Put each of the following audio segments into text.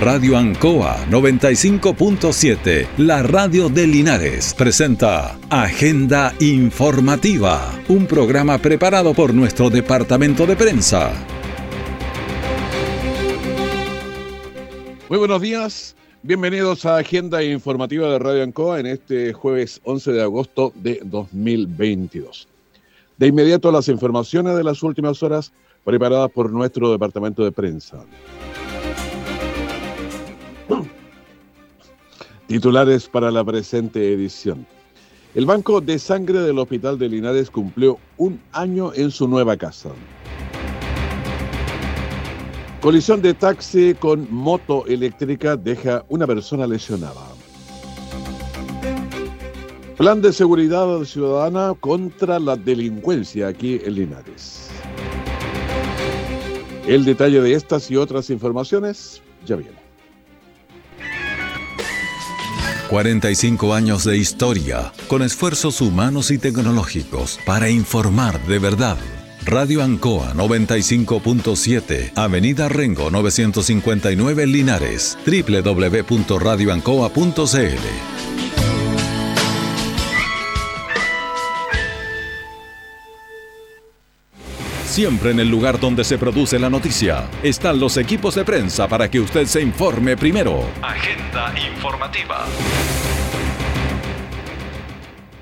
Radio Ancoa 95.7, la radio de Linares, presenta Agenda Informativa, un programa preparado por nuestro departamento de prensa. Muy buenos días, bienvenidos a Agenda Informativa de Radio Ancoa en este jueves 11 de agosto de 2022. De inmediato las informaciones de las últimas horas preparadas por nuestro departamento de prensa. Titulares para la presente edición. El Banco de Sangre del Hospital de Linares cumplió un año en su nueva casa. Colisión de taxi con moto eléctrica deja una persona lesionada. Plan de seguridad ciudadana contra la delincuencia aquí en Linares. El detalle de estas y otras informaciones ya viene. 45 años de historia, con esfuerzos humanos y tecnológicos para informar de verdad. Radio Ancoa 95.7, Avenida Rengo 959 Linares, www.radioancoa.cl. Siempre en el lugar donde se produce la noticia están los equipos de prensa para que usted se informe primero. Agenda informativa.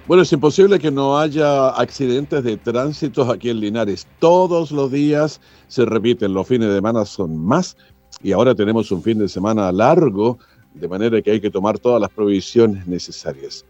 Bueno, es imposible que no haya accidentes de tránsito aquí en Linares. Todos los días se repiten, los fines de semana son más y ahora tenemos un fin de semana largo, de manera que hay que tomar todas las provisiones necesarias.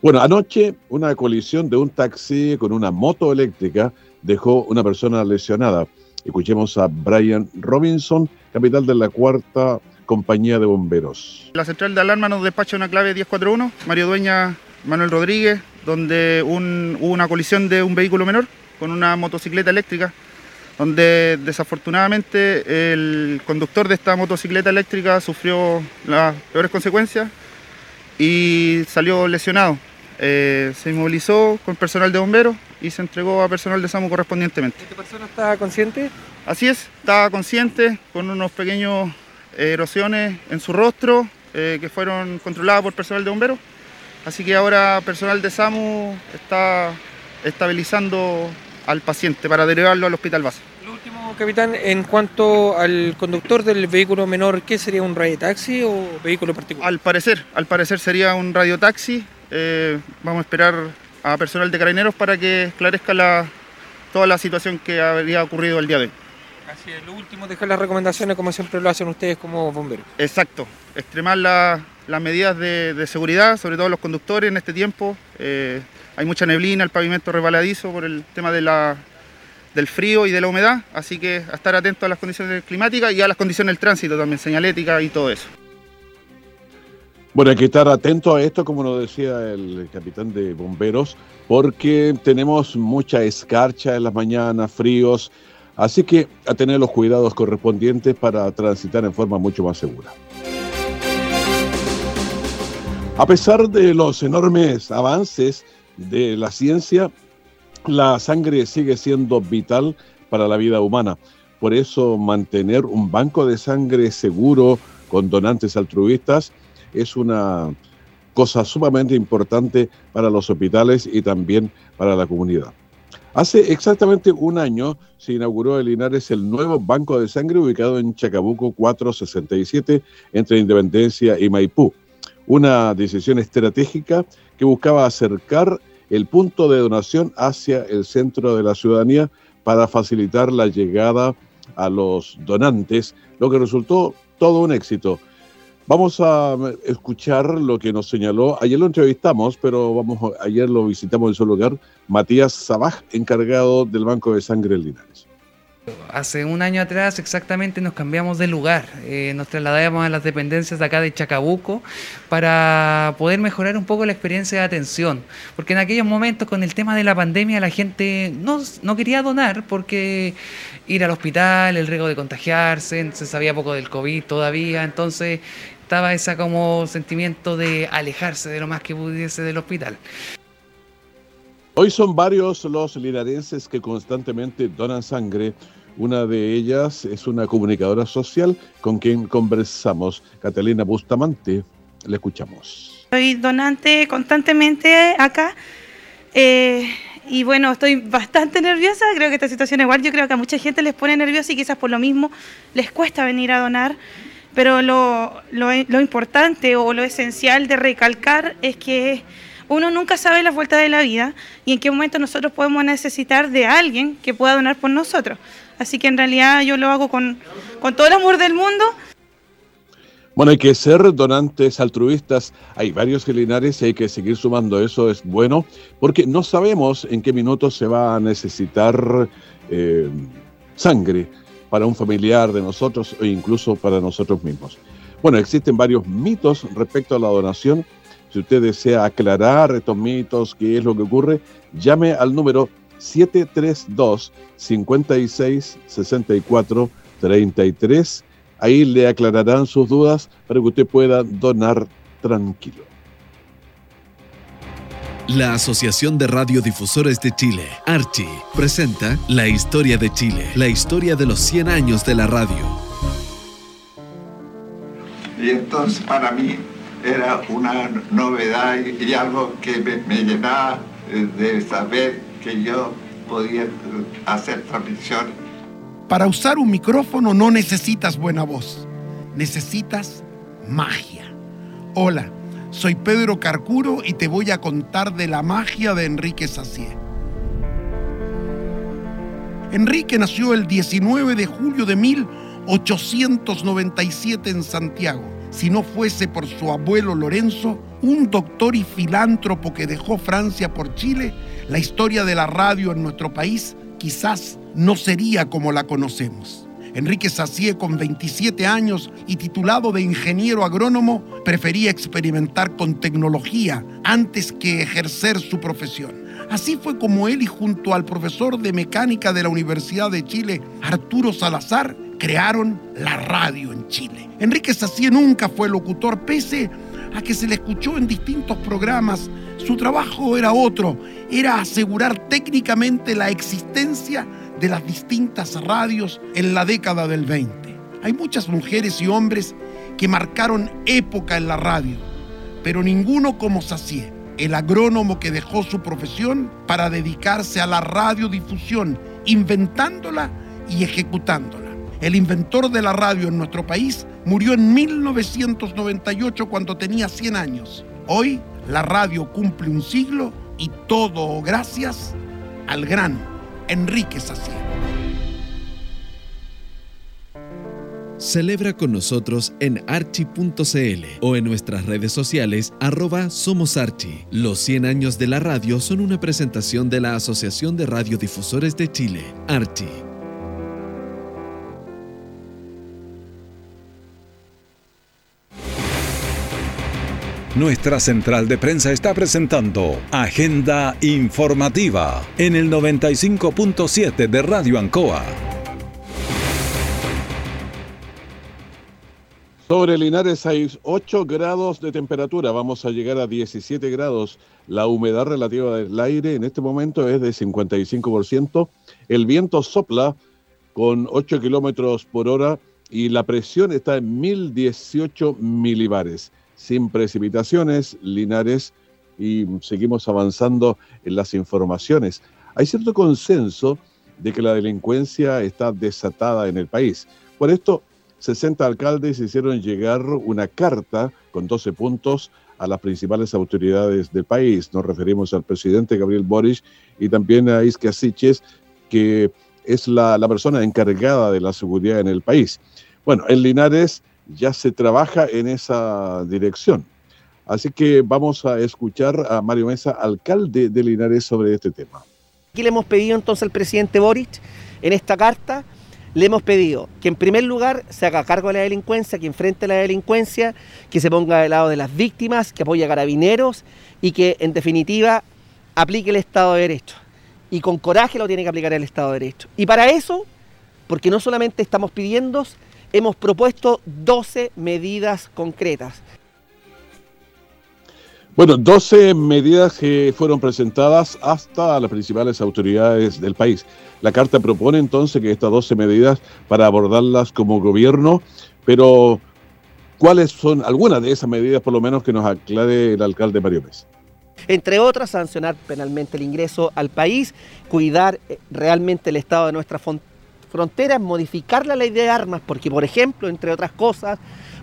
Bueno, anoche una colisión de un taxi con una moto eléctrica dejó una persona lesionada. Escuchemos a Brian Robinson, capital de la cuarta compañía de bomberos. La central de alarma nos despacha una clave 1041, Mario Dueña Manuel Rodríguez, donde hubo una colisión de un vehículo menor con una motocicleta eléctrica, donde desafortunadamente el conductor de esta motocicleta eléctrica sufrió las peores consecuencias y salió lesionado. Eh, se inmovilizó con personal de bomberos y se entregó a personal de SAMU correspondientemente. ¿Esta persona estaba consciente? Así es, estaba consciente con unos pequeños eh, erosiones en su rostro eh, que fueron controladas por personal de bomberos. Así que ahora personal de SAMU está estabilizando al paciente para derivarlo al hospital base. Lo último, capitán, en cuanto al conductor del vehículo menor, ¿qué sería un radiotaxi o vehículo particular? Al parecer, al parecer sería un radiotaxi eh, vamos a esperar a personal de carabineros para que esclarezca la, toda la situación que habría ocurrido el día de hoy. Así es, lo último, dejar las recomendaciones como siempre lo hacen ustedes como bomberos. Exacto, extremar las medidas de, seguridad, sobre todo los conductores en este tiempo. Eh, hay mucha neblina, el pavimento resbaladizo por el tema de la, del frío y de la humedad, así que estar atentos a las condiciones climáticas y a las condiciones del tránsito también, señalética y todo eso. Bueno, hay que estar atento a esto, como nos decía el capitán de bomberos, porque tenemos mucha escarcha en las mañanas, fríos, así que a tener los cuidados correspondientes para transitar en forma mucho más segura. A pesar de los enormes avances de la ciencia, la sangre sigue siendo vital para la vida humana. Por eso mantener un banco de sangre seguro con donantes altruistas es una cosa sumamente importante para los hospitales y también para la comunidad. Hace exactamente un año se inauguró en Linares el nuevo banco de sangre ubicado en Chacabuco 467 entre Independencia y Maipú. Una decisión estratégica que buscaba acercar el punto de donación hacia el centro de la ciudadanía para facilitar la llegada a los donantes, lo que resultó todo un éxito. Vamos a escuchar lo que nos señaló. Ayer lo entrevistamos, pero vamos, ayer lo visitamos en su lugar. Matías Sabaj, encargado del Banco de Sangre Linares. Hace un año atrás exactamente nos cambiamos de lugar, eh, nos trasladamos a las dependencias de acá de Chacabuco para poder mejorar un poco la experiencia de atención, porque en aquellos momentos con el tema de la pandemia la gente no, no quería donar porque ir al hospital, el riesgo de contagiarse, se sabía poco del COVID todavía, entonces estaba ese como sentimiento de alejarse de lo más que pudiese del hospital. Hoy son varios los linarenses que constantemente donan sangre Una de ellas es una comunicadora social con quien conversamos, Catalina Bustamante. Le escuchamos. Soy donante constantemente acá. Eh, y bueno, estoy bastante nerviosa. Creo que esta situación igual, yo creo que a mucha gente les pone nerviosa y quizás por lo mismo les cuesta venir a donar. Pero lo, lo importante o lo esencial de recalcar es que uno nunca sabe la vuelta de la vida y en qué momento nosotros podemos necesitar de alguien que pueda donar por nosotros. Así que en realidad yo lo hago con, con todo el amor del mundo. Bueno, hay que ser donantes altruistas. Hay varios gelinares y hay que seguir sumando. Eso es bueno porque no sabemos en qué minutos se va a necesitar eh, sangre para un familiar de nosotros o incluso para nosotros mismos. Bueno, existen varios mitos respecto a la donación si usted desea aclarar estos mitos, qué es lo que ocurre, llame al número 732 56 64 33. Ahí le aclararán sus dudas para que usted pueda donar tranquilo. La Asociación de Radiodifusores de Chile, Archi, presenta La Historia de Chile, la historia de los 100 años de la radio. Y entonces para mí era una novedad y, algo que me, llenaba eh, de saber que yo podía hacer transmisión. Para usar un micrófono no necesitas buena voz, necesitas magia. Hola, soy Pedro Carcuro y te voy a contar de la magia de Enrique Sacié. Enrique nació el 19 de julio de 1897 en Santiago si no fuese por su abuelo Lorenzo, un doctor y filántropo que dejó Francia por Chile, la historia de la radio en nuestro país quizás no sería como la conocemos. Enrique Sacié, con 27 años y titulado de ingeniero agrónomo, prefería experimentar con tecnología antes que ejercer su profesión. Así fue como él y junto al profesor de mecánica de la Universidad de Chile, Arturo Salazar, crearon la radio en Chile. Enrique Sacié nunca fue locutor, pese a que se le escuchó en distintos programas. Su trabajo era otro, era asegurar técnicamente la existencia de las distintas radios en la década del 20. Hay muchas mujeres y hombres que marcaron época en la radio, pero ninguno como Sacié, el agrónomo que dejó su profesión para dedicarse a la radiodifusión, inventándola y ejecutándola. El inventor de la radio en nuestro país murió en 1998 cuando tenía 100 años. Hoy la radio cumple un siglo y todo gracias al gran Enrique. Celebra con nosotros en archi.cl o en nuestras redes sociales arroba Somos Archi. Los 100 años de la radio son una presentación de la Asociación de Radiodifusores de Chile, Archi. Nuestra central de prensa está presentando Agenda Informativa en el 95.7 de Radio Ancoa. Sobre Linares hay 8 grados de temperatura, vamos a llegar a 17 grados. La humedad relativa del aire en este momento es de 55%. El viento sopla con 8 kilómetros por hora y la presión está en 1018 milibares sin precipitaciones, Linares, y seguimos avanzando en las informaciones. Hay cierto consenso de que la delincuencia está desatada en el país. Por esto, 60 alcaldes hicieron llegar una carta con 12 puntos a las principales autoridades del país. Nos referimos al presidente Gabriel Boric y también a Iskia Siches, que es la, la persona encargada de la seguridad en el país. Bueno, en Linares ya se trabaja en esa dirección. Así que vamos a escuchar a Mario Mesa, alcalde de Linares, sobre este tema. Aquí le hemos pedido entonces al presidente Boric, en esta carta, le hemos pedido que en primer lugar se haga cargo de la delincuencia, que enfrente la delincuencia, que se ponga del lado de las víctimas, que apoye a carabineros y que en definitiva aplique el Estado de Derecho. Y con coraje lo tiene que aplicar el Estado de Derecho. Y para eso, porque no solamente estamos pidiendo, hemos propuesto 12 medidas concretas. Bueno, 12 medidas que fueron presentadas hasta las principales autoridades del país. La carta propone entonces que estas 12 medidas para abordarlas como gobierno, pero ¿cuáles son algunas de esas medidas, por lo menos, que nos aclare el alcalde Mario Pérez? Entre otras, sancionar penalmente el ingreso al país, cuidar eh, realmente el estado de nuestras fronteras, modificar la ley de armas, porque, por ejemplo, entre otras cosas,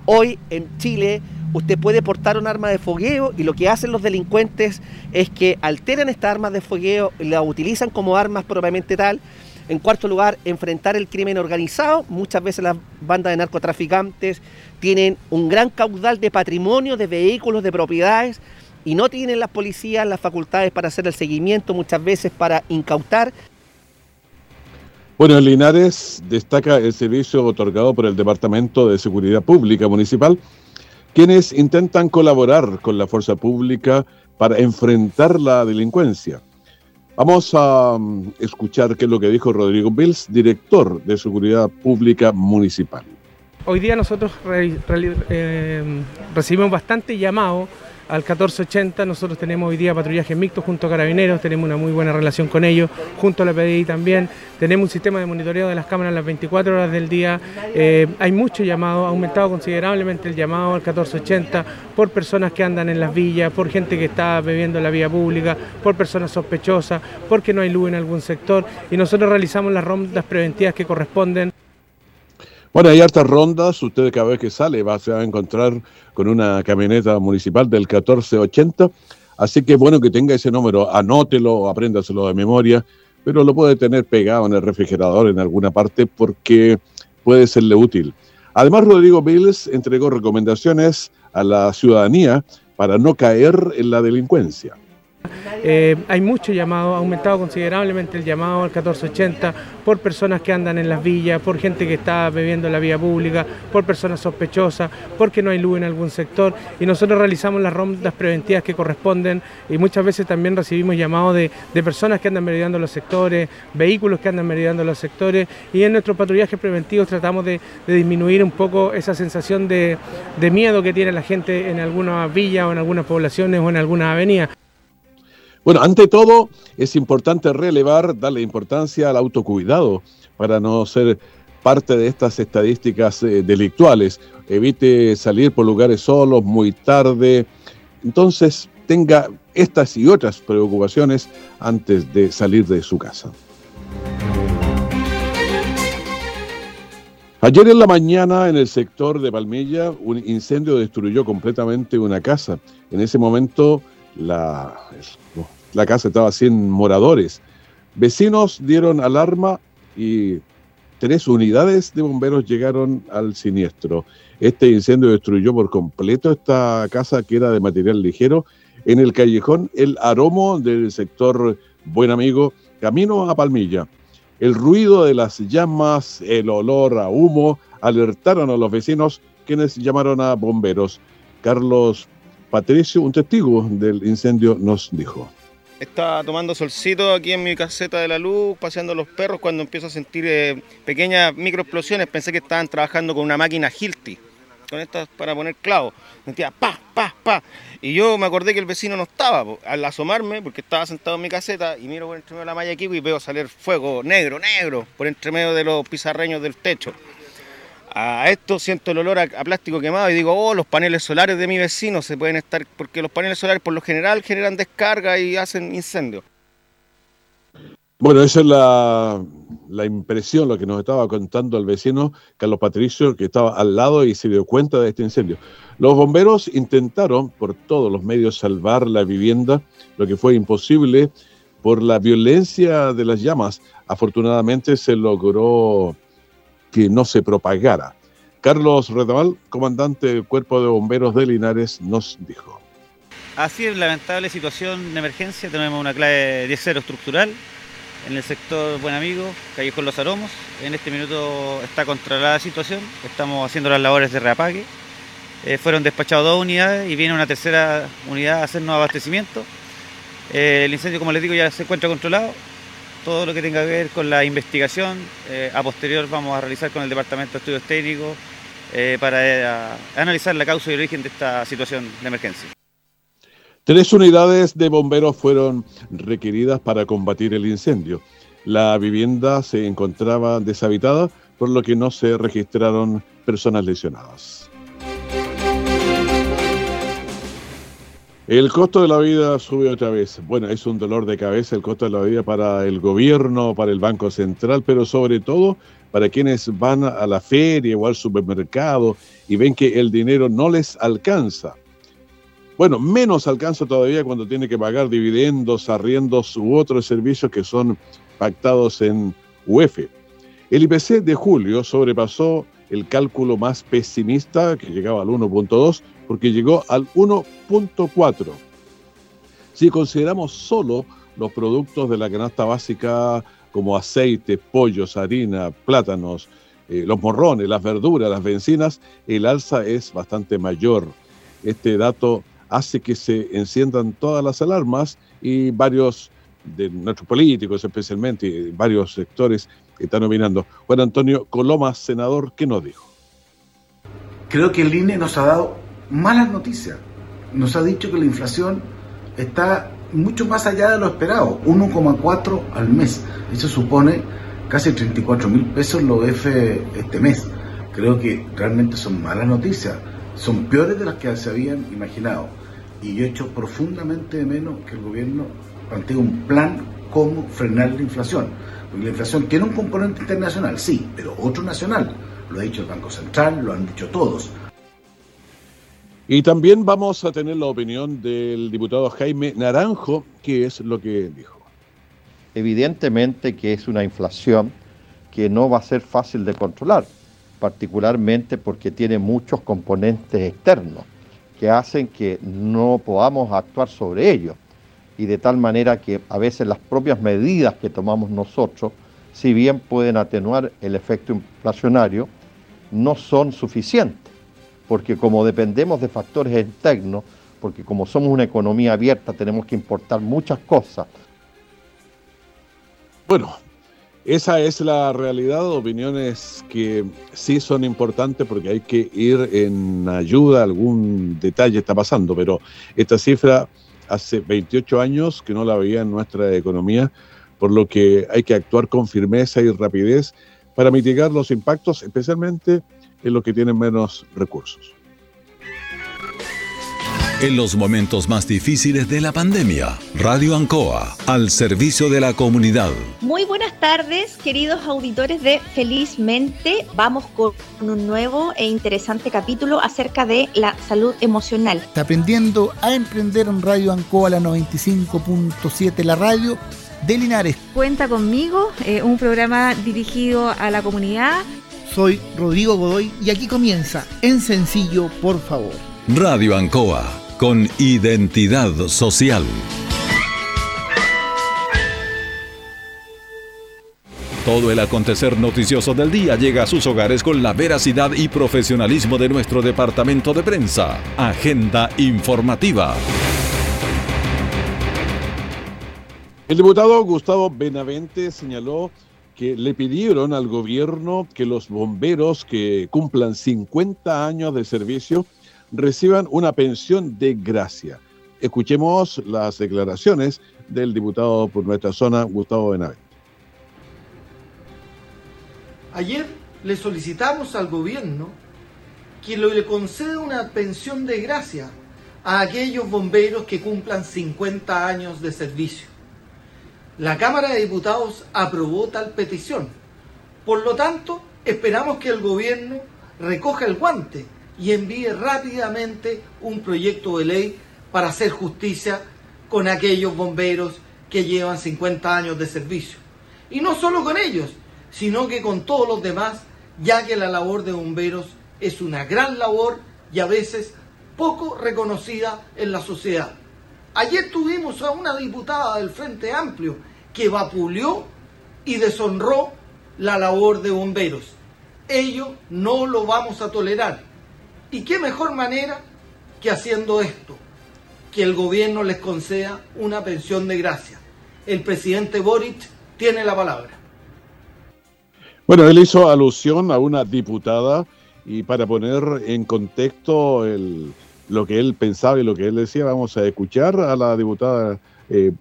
hoy en Chile usted puede portar un arma de fogueo y lo que hacen los delincuentes es que alteran estas armas de fogueo y las utilizan como armas propiamente tal. En cuarto lugar, enfrentar el crimen organizado. Muchas veces las bandas de narcotraficantes tienen un gran caudal de patrimonio, de vehículos, de propiedades y no tienen las policías las facultades para hacer el seguimiento, muchas veces para incautar. Bueno, en Linares destaca el servicio otorgado por el Departamento de Seguridad Pública Municipal quienes intentan colaborar con la fuerza pública para enfrentar la delincuencia. Vamos a mm, escuchar qué es lo que dijo Rodrigo Bills, director de Seguridad Pública Municipal. Hoy día nosotros eh, recibimos bastante llamado al 1480. Nosotros tenemos hoy día patrullaje mixto junto a Carabineros, tenemos una muy buena relación con ellos, junto a la PDI también. Tenemos un sistema de monitoreo de las cámaras las 24 horas del día. Eh, hay mucho llamado, ha aumentado considerablemente el llamado al 1480 por personas que andan en las villas, por gente que está bebiendo en la vía pública, por personas sospechosas, porque no hay luz en algún sector y nosotros realizamos las rondas preventivas que corresponden. Bueno, hay hartas rondas. Usted cada vez que sale va, va a encontrar con una camioneta municipal del 1480. Así que bueno que tenga ese número, anótelo, apréndaselo de memoria, pero lo puede tener pegado en el refrigerador en alguna parte porque puede serle útil. Además, Rodrigo Viles entregó recomendaciones a la ciudadanía para no caer en la delincuencia. Eh, hay mucho llamado, ha aumentado considerablemente el llamado al 1480 por personas que andan en las villas, por gente que está bebiendo en la vía pública, por personas sospechosas, porque no hay luz en algún sector. Y nosotros realizamos las rondas preventivas que corresponden y muchas veces también recibimos llamados de, personas que andan meridiando los sectores, vehículos que andan meridiando los sectores. Y en nuestros patrullajes preventivos tratamos de, disminuir un poco esa sensación de, de miedo que tiene la gente en algunas villas o en algunas poblaciones o en algunas avenidas. Bueno, ante todo, es importante relevar, darle importancia al autocuidado para no ser parte de estas estadísticas eh, delictuales. Evite salir por lugares solos, muy tarde. Entonces, tenga estas y otras preocupaciones antes de salir de su casa. Ayer en la mañana en el sector de Palmilla un incendio destruyó completamente una casa. En ese momento la, la casa estaba sin moradores. Vecinos dieron alarma y tres unidades de bomberos llegaron al siniestro. Este incendio destruyó por completo esta casa que era de material ligero en el callejón El Aromo del sector Buen Amigo, camino a Palmilla. El ruido de las llamas, el olor a humo, alertaron a los vecinos quienes llamaron a bomberos. Carlos Patricio, un testigo del incendio, nos dijo. Estaba tomando solcito aquí en mi caseta de la luz, paseando los perros, cuando empiezo a sentir eh, pequeñas microexplosiones. Pensé que estaban trabajando con una máquina Hilti, con estas para poner clavos. Sentía pa, pa, pa. Y yo me acordé que el vecino no estaba. Al asomarme, porque estaba sentado en mi caseta, y miro por entre medio de la malla aquí y veo salir fuego negro, negro, por entre medio de los pizarreños del techo a esto siento el olor a, plástico quemado y digo, oh, los paneles solares de mi vecino se pueden estar, porque los paneles solares por lo general generan descarga y hacen incendios. Bueno, esa es la, la, impresión, lo que nos estaba contando el vecino Carlos Patricio, que estaba al lado y se dio cuenta de este incendio. Los bomberos intentaron por todos los medios salvar la vivienda, lo que fue imposible por la violencia de las llamas. Afortunadamente se logró que no se propagara. Carlos Redamal, comandante del Cuerpo de Bomberos de Linares, nos dijo. Así es, lamentable situación de emergencia. Tenemos una clave 10-0 estructural en el sector Buen Amigo, Callejón Los Aromos. En este minuto está controlada la situación. Estamos haciendo las labores de reapague. Eh, fueron despachados dos unidades y viene una tercera unidad a hacernos abastecimiento. Eh, el incendio, como les digo, ya se encuentra controlado todo lo que tenga que ver con la investigación. Eh, a posterior vamos a realizar con el Departamento de Estudios Técnicos eh, para eh, analizar la causa y origen de esta situación de emergencia. Tres unidades de bomberos fueron requeridas para combatir el incendio. La vivienda se encontraba deshabitada, por lo que no se registraron personas lesionadas. El costo de la vida sube otra vez. Bueno, es un dolor de cabeza el costo de la vida para el gobierno, para el Banco Central, pero sobre todo para quienes van a la feria o al supermercado y ven que el dinero no les alcanza. Bueno, menos alcanza todavía cuando tiene que pagar dividendos, arriendos u otros servicios que son pactados en UEF. El IPC de julio sobrepasó el cálculo más pesimista, que llegaba al 1.2, porque llegó al 1.4. Si consideramos solo los productos de la canasta básica como aceite, pollos, harina, plátanos, eh, los morrones, las verduras, las bencinas, el alza es bastante mayor. Este dato hace que se enciendan todas las alarmas y varios de nuestros políticos, especialmente, varios sectores están opinando. Juan Antonio Coloma, senador, ¿qué nos dijo? Creo que el INE nos ha dado malas noticias. Nos ha dicho que la inflación está mucho más allá de lo esperado, 1,4 al mes. Eso supone casi 34 mil pesos lo F este mes. Creo que realmente son malas noticias, son peores de las que se habían imaginado. Y yo echo profundamente de menos que el gobierno plantee un plan cómo frenar la inflación. Porque la inflación tiene un componente internacional, sí, pero otro nacional. Lo ha dicho el Banco Central, lo han dicho todos. Y también vamos a tener la opinión del diputado Jaime Naranjo, que es lo que dijo. Evidentemente que es una inflación que no va a ser fácil de controlar, particularmente porque tiene muchos componentes externos que hacen que no podamos actuar sobre ellos. Y de tal manera que a veces las propias medidas que tomamos nosotros, si bien pueden atenuar el efecto inflacionario, no son suficientes porque como dependemos de factores externos, porque como somos una economía abierta tenemos que importar muchas cosas. Bueno, esa es la realidad, opiniones que sí son importantes porque hay que ir en ayuda, algún detalle está pasando, pero esta cifra hace 28 años que no la veía en nuestra economía, por lo que hay que actuar con firmeza y rapidez para mitigar los impactos, especialmente en los que tienen menos recursos. En los momentos más difíciles de la pandemia, Radio Ancoa, al servicio de la comunidad. Muy buenas tardes, queridos auditores de Felizmente. Vamos con un nuevo e interesante capítulo acerca de la salud emocional. Está aprendiendo a emprender en Radio Ancoa, la 95.7, la radio de Linares. Cuenta conmigo, eh, un programa dirigido a la comunidad soy Rodrigo Godoy y aquí comienza En Sencillo, por favor. Radio Ancoa, con identidad social. Todo el acontecer noticioso del día llega a sus hogares con la veracidad y profesionalismo de nuestro departamento de prensa. Agenda informativa. El diputado Gustavo Benavente señaló que le pidieron al gobierno que los bomberos que cumplan 50 años de servicio reciban una pensión de gracia. Escuchemos las declaraciones del diputado por nuestra zona, Gustavo Benavente. Ayer le solicitamos al gobierno que le conceda una pensión de gracia a aquellos bomberos que cumplan 50 años de servicio. La Cámara de Diputados aprobó tal petición. Por lo tanto, esperamos que el gobierno recoja el guante y envíe rápidamente un proyecto de ley para hacer justicia con aquellos bomberos que llevan 50 años de servicio. Y no solo con ellos, sino que con todos los demás, ya que la labor de bomberos es una gran labor y a veces poco reconocida en la sociedad. Ayer tuvimos a una diputada del Frente Amplio que vapuleó y deshonró la labor de bomberos. Ello no lo vamos a tolerar. ¿Y qué mejor manera que haciendo esto? Que el gobierno les conceda una pensión de gracia. El presidente Boric tiene la palabra. Bueno, él hizo alusión a una diputada y para poner en contexto lo que él pensaba y lo que él decía. Vamos a escuchar a la diputada eh,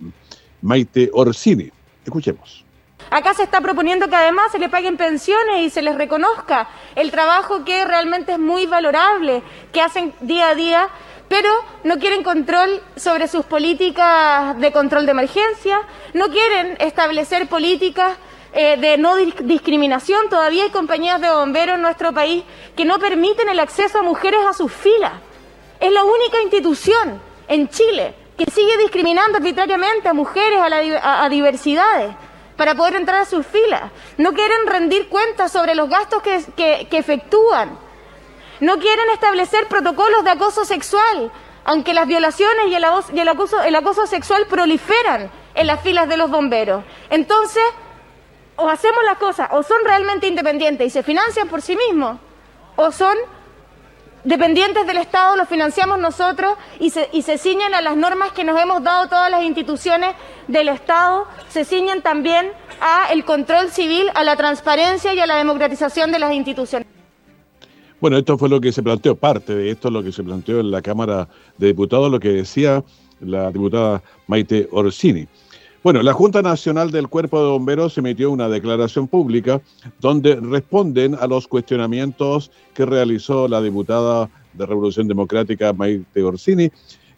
Maite Orsini. Escuchemos. Acá se está proponiendo que además se le paguen pensiones y se les reconozca el trabajo que realmente es muy valorable, que hacen día a día, pero no quieren control sobre sus políticas de control de emergencia, no quieren establecer políticas eh, de no discriminación. Todavía hay compañías de bomberos en nuestro país que no permiten el acceso a mujeres a sus filas. Es la única institución en Chile que sigue discriminando arbitrariamente a mujeres, a diversidades para poder entrar a sus filas. No quieren rendir cuentas sobre los gastos que, efectúan. No quieren establecer protocolos de acoso sexual, aunque las violaciones y, el, y el, acoso, el acoso sexual proliferan en las filas de los bomberos. Entonces, o hacemos las cosas, o son realmente independientes y se financian por sí mismos, o son dependientes del Estado, los financiamos nosotros y se, y ciñen a las normas que nos hemos dado todas las instituciones del Estado, se ciñen también a el control civil, a la transparencia y a la democratización de las instituciones. Bueno, esto fue lo que se planteó, parte de esto lo que se planteó en la Cámara de Diputados, lo que decía la diputada Maite Orsini. Bueno, la Junta Nacional del Cuerpo de Bomberos emitió una declaración pública donde responden a los cuestionamientos que realizó la diputada de Revolución Democrática Maite Orsini,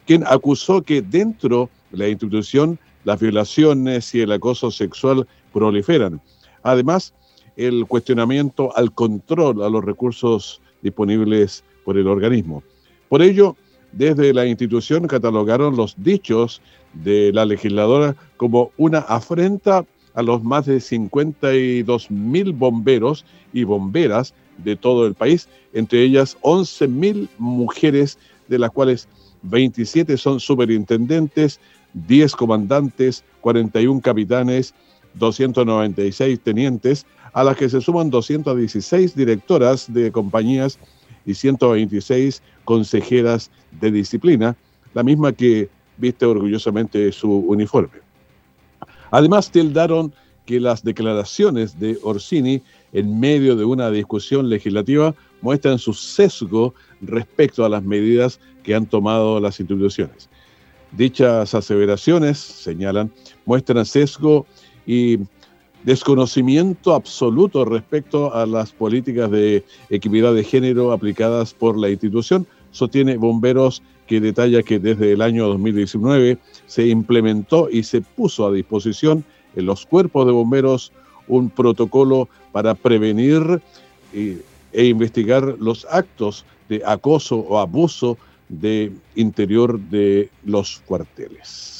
quien acusó que dentro de la institución las violaciones y el acoso sexual proliferan. Además, el cuestionamiento al control a los recursos disponibles por el organismo. Por ello, desde la institución catalogaron los dichos de la legisladora como una afrenta a los más de 52 mil bomberos y bomberas de todo el país, entre ellas 11 mil mujeres, de las cuales 27 son superintendentes, 10 comandantes, 41 capitanes, 296 tenientes, a las que se suman 216 directoras de compañías y 126 consejeras de disciplina, la misma que viste orgullosamente su uniforme. Además, tildaron que las declaraciones de Orsini en medio de una discusión legislativa muestran su sesgo respecto a las medidas que han tomado las instituciones. Dichas aseveraciones, señalan, muestran sesgo y desconocimiento absoluto respecto a las políticas de equidad de género aplicadas por la institución, sostiene Bomberos que detalla que desde el año 2019 se implementó y se puso a disposición en los cuerpos de bomberos un protocolo para prevenir e, e investigar los actos de acoso o abuso de interior de los cuarteles.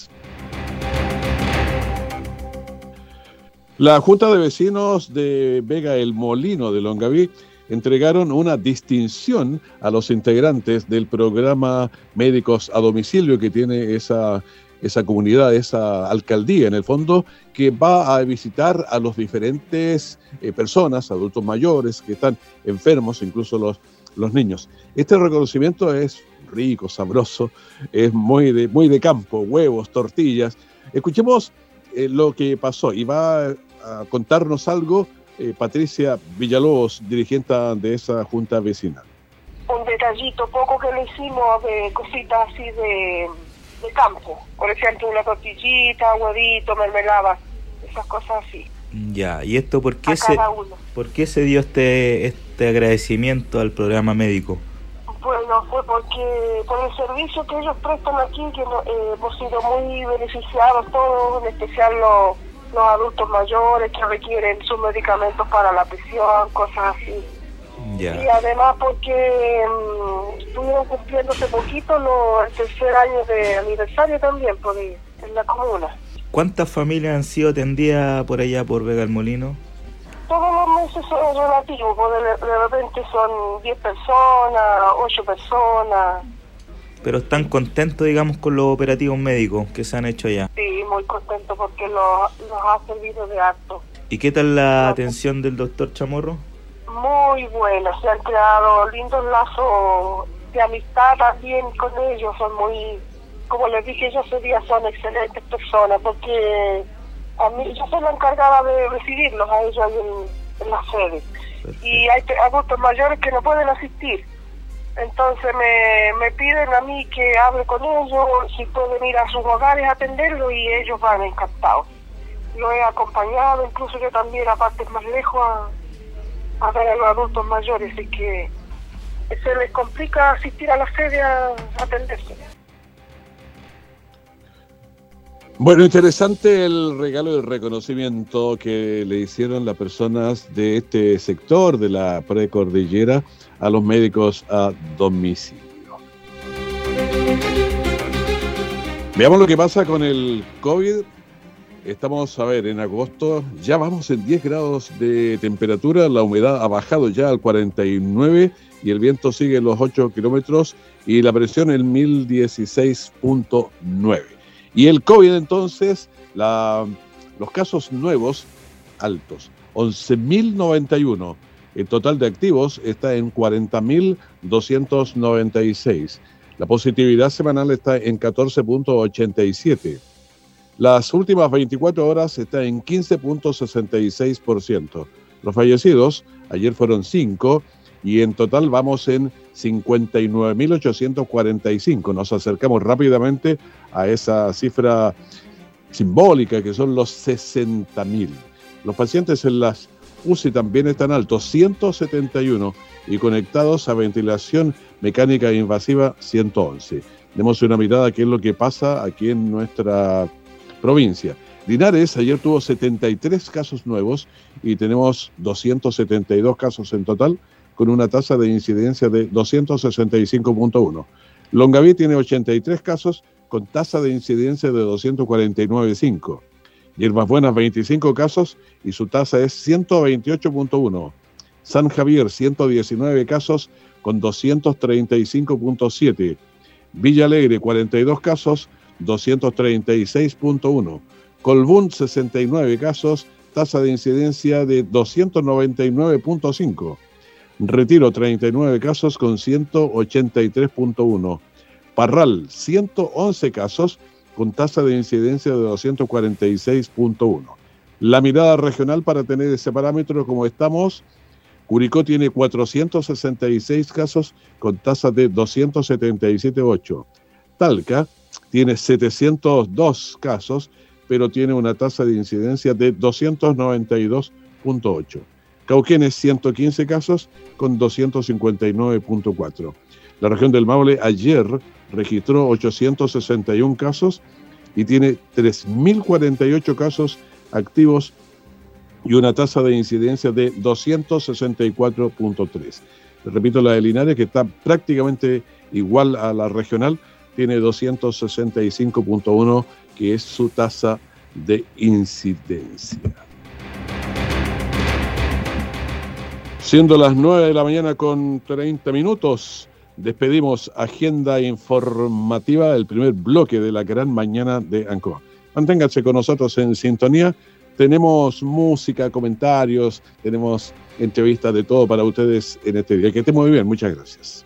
La Junta de Vecinos de Vega El Molino de Longaví entregaron una distinción a los integrantes del programa Médicos a Domicilio que tiene esa, esa comunidad, esa alcaldía en el fondo, que va a visitar a los diferentes eh, personas, adultos mayores que están enfermos, incluso los, los niños. Este reconocimiento es rico, sabroso, es muy de, muy de campo, huevos, tortillas. Escuchemos eh, lo que pasó y va a contarnos algo eh, Patricia Villalobos, dirigente de esa junta vecinal. Un detallito poco que le hicimos de cositas así de, campo. Por ejemplo, una tortillita, huevito, mermelada, esas cosas así. Ya, ¿y esto por qué, se, por qué se dio este, este agradecimiento al programa médico? Bueno, fue porque por el servicio que ellos prestan aquí, que eh, hemos sido muy beneficiados todos, en especial los los adultos mayores que requieren sus medicamentos para la presión, cosas así. Y además porque mm, estuvieron cumpliendo hace poquito el tercer año de aniversario también por en la comuna. ¿Cuántas familias han sido atendidas por allá por Vega el Molino? Todos los meses son relativos, de, de repente son 10 personas, 8 personas. Pero están contentos, digamos, con los operativos médicos que se han hecho allá. Sí, muy contentos porque los, ha servido de acto. ¿Y qué tal la atención del doctor Chamorro? Muy buena, se han creado lindos lazos de amistad también con ellos, son muy, como les dije, ellos ese día son excelentes personas porque a mí yo soy la encargada de recibirlos a ellos en, en la sede. Y hay adultos mayores que no pueden asistir Entonces me, me piden a mí que hable con ellos, si pueden ir a sus hogares a atenderlo y ellos van encantados. Lo he acompañado, incluso yo también a partes más lejos a, a ver a los adultos mayores, y que se les complica asistir a la sede a, atenderse. Bueno, interesante el regalo del reconocimiento que le hicieron las personas de este sector de la precordillera a los médicos a domicilio. Veamos lo que pasa con el COVID. Estamos, a ver, en agosto ya vamos en 10 grados de temperatura, la humedad ha bajado ya al 49 y el viento sigue los 8 kilómetros y la presión en 1016.9. Y el COVID entonces, la, los casos nuevos altos, 11.091. El total de activos está en 40.296. La positividad semanal está en 14.87. Las últimas 24 horas está en 15.66%. Los fallecidos ayer fueron 5 y en total vamos en 59.845. Nos acercamos rápidamente a esa cifra simbólica que son los 60.000. Los pacientes en las UCI también están altos, 171, y conectados a ventilación mecánica invasiva, 111. Demos una mirada a qué es lo que pasa aquí en nuestra provincia. Linares ayer tuvo 73 casos nuevos y tenemos 272 casos en total con una tasa de incidencia de 265.1. Longaví tiene 83 casos con tasa de incidencia de 249.5. Hierbas Buenas 25 casos y su tasa es 128.1. San Javier 119 casos con 235.7. Villa Alegre 42 casos 236.1. Colbún 69 casos, tasa de incidencia de 299.5. Retiro 39 casos con 183.1. Parral 111 casos con tasa de incidencia de 246.1. La mirada regional para tener ese parámetro como estamos, Curicó tiene 466 casos con tasa de 277.8. Talca tiene 702 casos, pero tiene una tasa de incidencia de 292.8. Cauquenes 115 casos con 259.4. La región del Maule ayer registró 861 casos y tiene 3.048 casos activos y una tasa de incidencia de 264.3. Repito, la de Linares, que está prácticamente igual a la regional, tiene 265.1, que es su tasa de incidencia. Siendo las 9 de la mañana con 30 minutos, despedimos agenda informativa del primer bloque de la gran mañana de Ancoa. Manténganse con nosotros en sintonía. Tenemos música, comentarios, tenemos entrevistas de todo para ustedes en este día. Que estén muy bien, muchas gracias.